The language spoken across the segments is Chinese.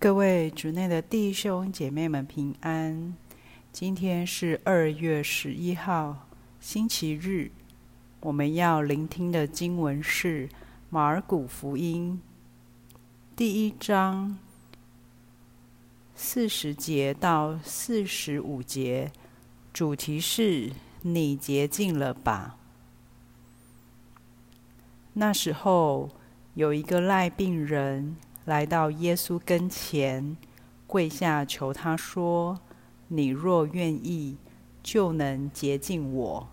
各位主内的弟兄姐妹们平安。今天是二月十一号，星期日。我们要聆听的经文是马尔谷福音第一章四十节到四十五节，主题是“你洁净了吧”。那时候有一个赖病人。来到耶稣跟前，跪下求他说：“你若愿意，就能洁净我。”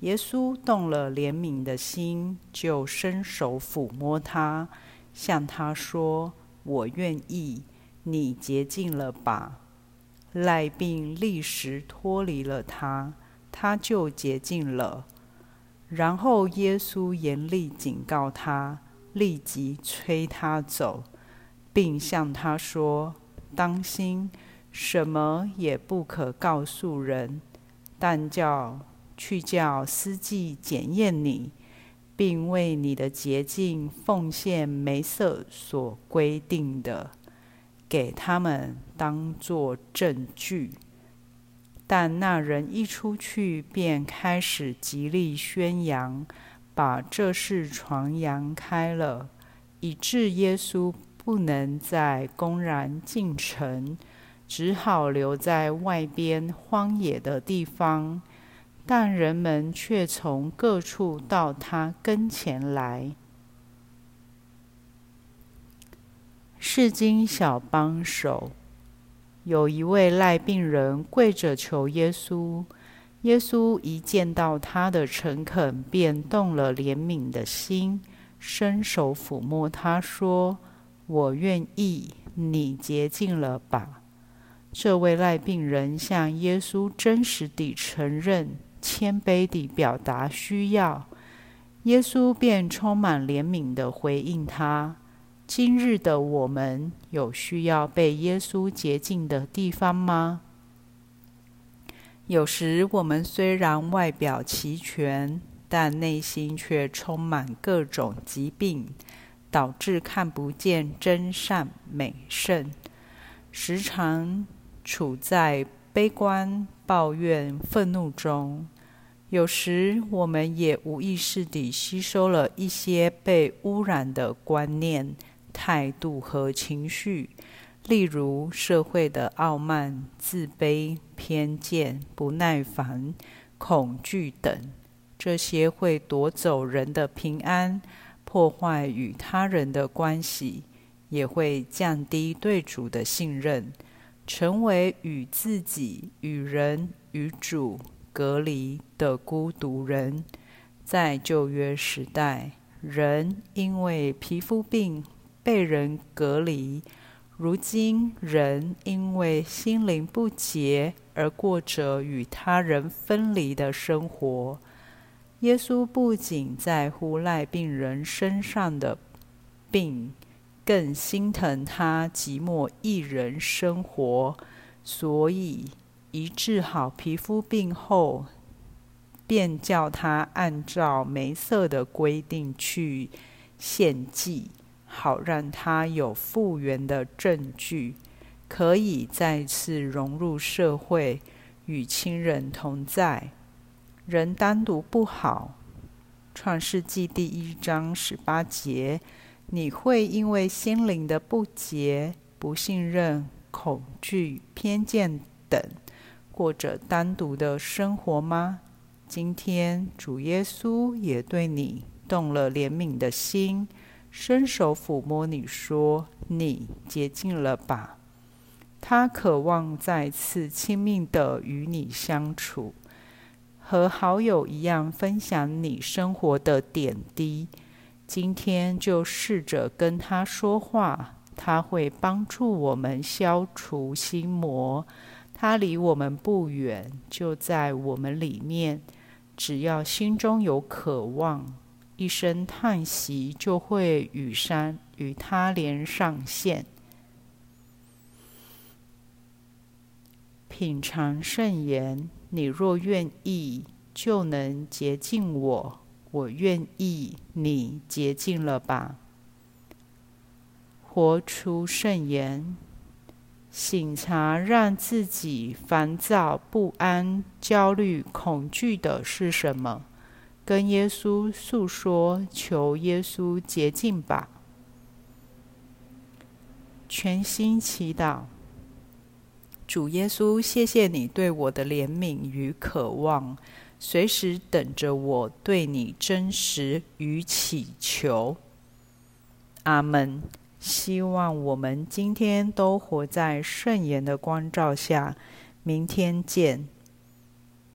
耶稣动了怜悯的心，就伸手抚摸他，向他说：“我愿意，你洁净了吧。”赖病立时脱离了他，他就洁净了。然后耶稣严厉警告他。立即催他走，并向他说：“当心，什么也不可告诉人，但叫去叫司祭检验你，并为你的洁净奉献梅瑟所规定的，给他们当作证据。”但那人一出去，便开始极力宣扬。把这事传扬开了，以致耶稣不能再公然进城，只好留在外边荒野的地方。但人们却从各处到他跟前来。圣经小帮手，有一位赖病人跪着求耶稣。耶稣一见到他的诚恳，便动了怜悯的心，伸手抚摸他，说：“我愿意，你洁净了吧。”这位赖病人向耶稣真实地承认，谦卑地表达需要，耶稣便充满怜悯地回应他：“今日的我们有需要被耶稣洁净的地方吗？”有时我们虽然外表齐全，但内心却充满各种疾病，导致看不见真善美圣，时常处在悲观、抱怨、愤怒中。有时我们也无意识地吸收了一些被污染的观念、态度和情绪。例如社会的傲慢、自卑、偏见、不耐烦、恐惧等，这些会夺走人的平安，破坏与他人的关系，也会降低对主的信任，成为与自己、与人、与主隔离的孤独人。在旧约时代，人因为皮肤病被人隔离。如今，人因为心灵不洁而过着与他人分离的生活。耶稣不仅在乎赖病人身上的病，更心疼他寂寞一人生活，所以一治好皮肤病后，便叫他按照梅瑟的规定去献祭。好让他有复原的证据，可以再次融入社会，与亲人同在。人单独不好。创世纪第一章十八节，你会因为心灵的不洁、不信任、恐惧、偏见等，过着单独的生活吗？今天主耶稣也对你动了怜悯的心。伸手抚摸你说：“你洁净了吧。”他渴望再次亲密地与你相处，和好友一样分享你生活的点滴。今天就试着跟他说话，他会帮助我们消除心魔。他离我们不远，就在我们里面。只要心中有渴望。一声叹息，就会与山与他连上线。品尝圣言，你若愿意，就能洁净我。我愿意，你洁净了吧。活出圣言。醒察让自己烦躁不安、焦虑恐惧的是什么？跟耶稣诉说，求耶稣洁净吧。全心祈祷，主耶稣，谢谢你对我的怜悯与渴望，随时等着我对你真实与祈求。阿门。希望我们今天都活在圣言的光照下。明天见。